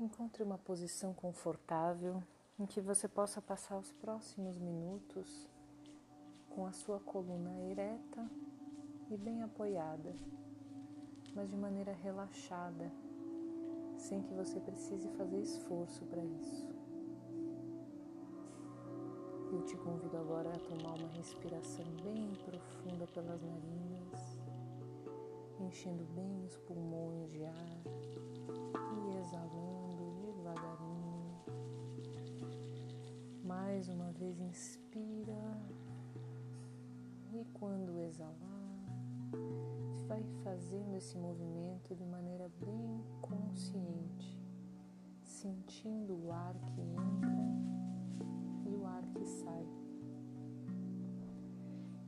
Encontre uma posição confortável em que você possa passar os próximos minutos com a sua coluna ereta e bem apoiada, mas de maneira relaxada, sem que você precise fazer esforço para isso. Eu te convido agora a tomar uma respiração bem profunda pelas narinas, enchendo bem os pulmões de ar e exalando Mais uma vez, inspira e quando exalar, vai fazendo esse movimento de maneira bem consciente, sentindo o ar que entra e o ar que sai.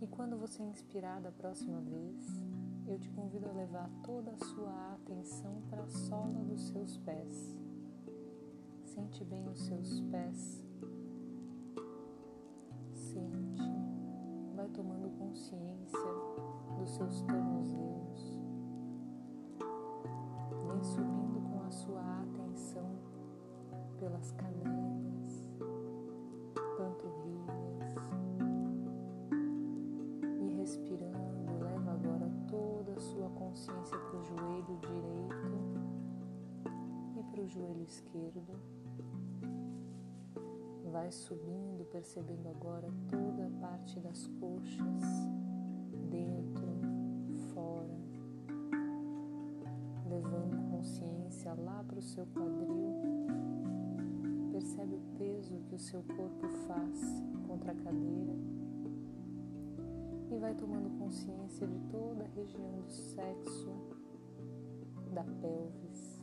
E quando você inspirar da próxima vez, eu te convido a levar toda a sua atenção para a sola dos seus pés. Sente bem os seus pés. Consciência dos seus tornozelos. Vem subindo com a sua atenção pelas canelas, panturrilhas e respirando, leva agora toda a sua consciência para o joelho direito e para o joelho esquerdo. Vai subindo, percebendo agora toda a parte das coxas, dentro, fora, levando consciência lá para o seu quadril. Percebe o peso que o seu corpo faz contra a cadeira e vai tomando consciência de toda a região do sexo, da pelvis.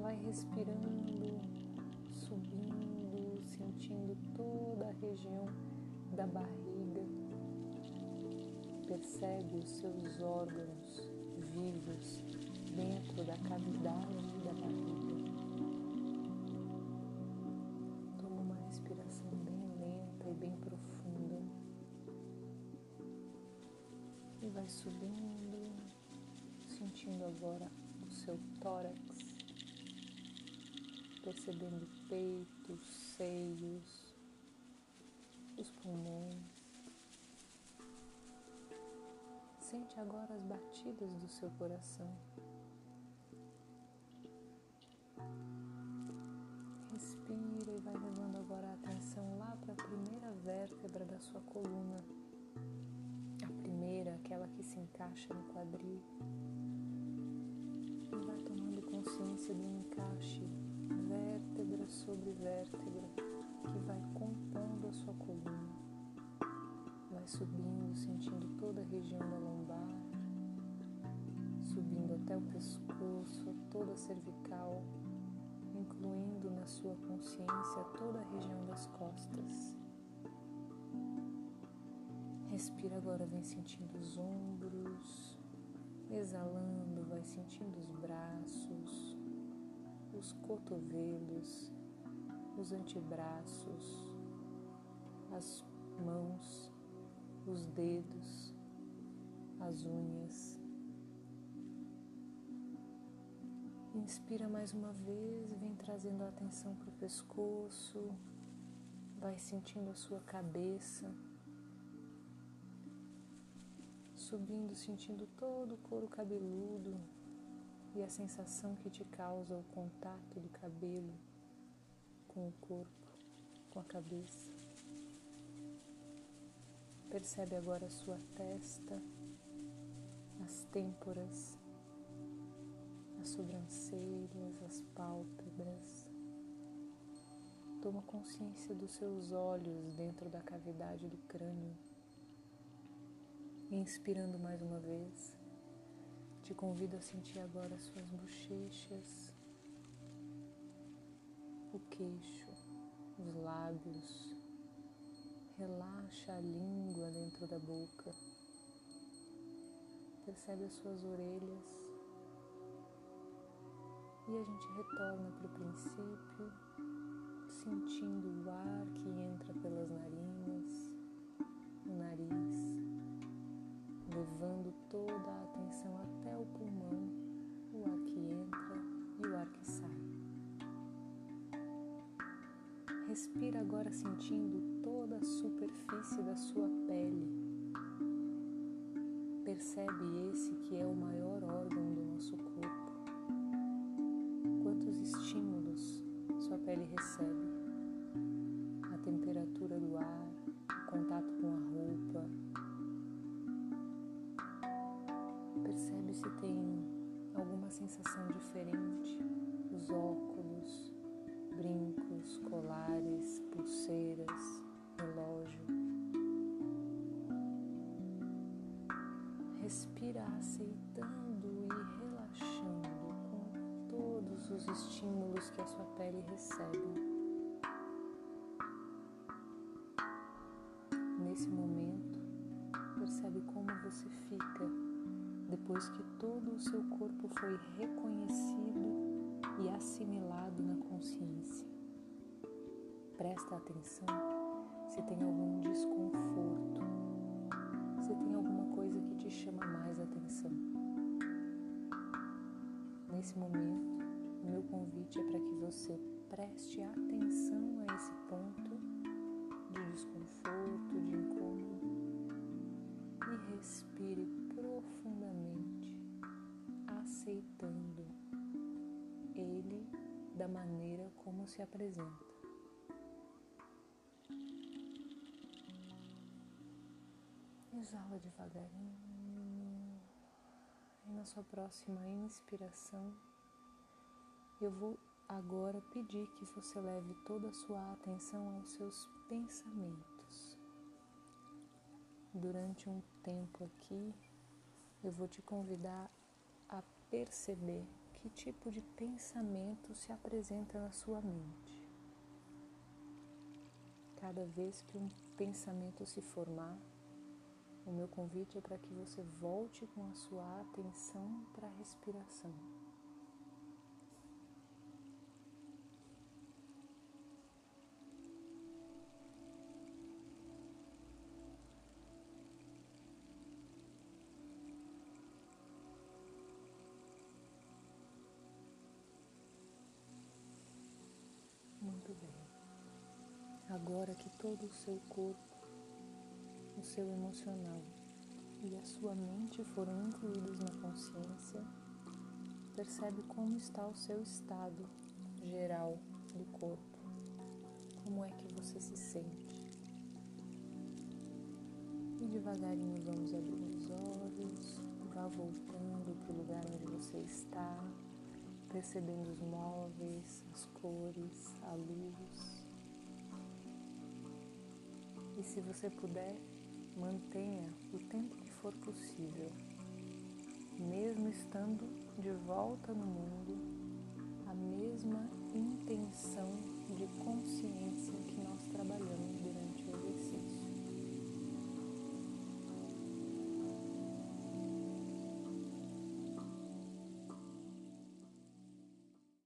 Vai respirando subindo, sentindo toda a região da barriga. Percebe os seus órgãos vivos dentro da cavidade da barriga. Toma uma respiração bem lenta e bem profunda. E vai subindo, sentindo agora o seu tórax percebendo o peito, os seios, os pulmões. Sente agora as batidas do seu coração. Respira e vai levando agora a atenção lá para a primeira vértebra da sua coluna. A primeira, aquela que se encaixa no quadril. E vai tomando consciência do encaixe vértebra sobre vértebra que vai compondo a sua coluna. Vai subindo, sentindo toda a região da lombar, subindo até o pescoço, toda a cervical, incluindo na sua consciência toda a região das costas. Respira agora, vem sentindo os ombros, exalando, vai sentindo os braços, os cotovelos, os antebraços, as mãos, os dedos, as unhas. Inspira mais uma vez, vem trazendo a atenção para o pescoço, vai sentindo a sua cabeça, subindo, sentindo todo o couro cabeludo e a sensação que te causa o contato do cabelo com o corpo, com a cabeça. Percebe agora a sua testa, as têmporas, as sobrancelhas, as pálpebras. Toma consciência dos seus olhos dentro da cavidade do crânio. Inspirando mais uma vez. Te convido a sentir agora as suas bochechas, o queixo, os lábios. Relaxa a língua dentro da boca. Percebe as suas orelhas. E a gente retorna para o princípio, sentindo o ar que entra pelas narinas, o nariz levando toda a atenção até Respira agora sentindo toda a superfície da sua pele. Percebe esse que é o maior órgão do aceitando e relaxando com todos os estímulos que a sua pele recebe. Nesse momento, percebe como você fica depois que todo o seu corpo foi reconhecido e assimilado na consciência. Presta atenção se tem algum desconforto, Nesse momento, o meu convite é para que você preste atenção a esse ponto de desconforto, de incômodo e respire profundamente, aceitando ele da maneira como se apresenta. Exala devagarinho. E na sua próxima inspiração, eu vou agora pedir que você leve toda a sua atenção aos seus pensamentos. Durante um tempo aqui, eu vou te convidar a perceber que tipo de pensamento se apresenta na sua mente. Cada vez que um pensamento se formar, o meu convite é para que você volte com a sua atenção para a respiração. Muito bem. Agora que todo o seu corpo seu emocional e a sua mente foram incluídos na consciência, percebe como está o seu estado geral do corpo, como é que você se sente. E devagarinho vamos abrir os olhos, vá voltando para o lugar onde você está, percebendo os móveis, as cores, a luz. E se você puder, mantenha o tempo que for possível, mesmo estando de volta no mundo,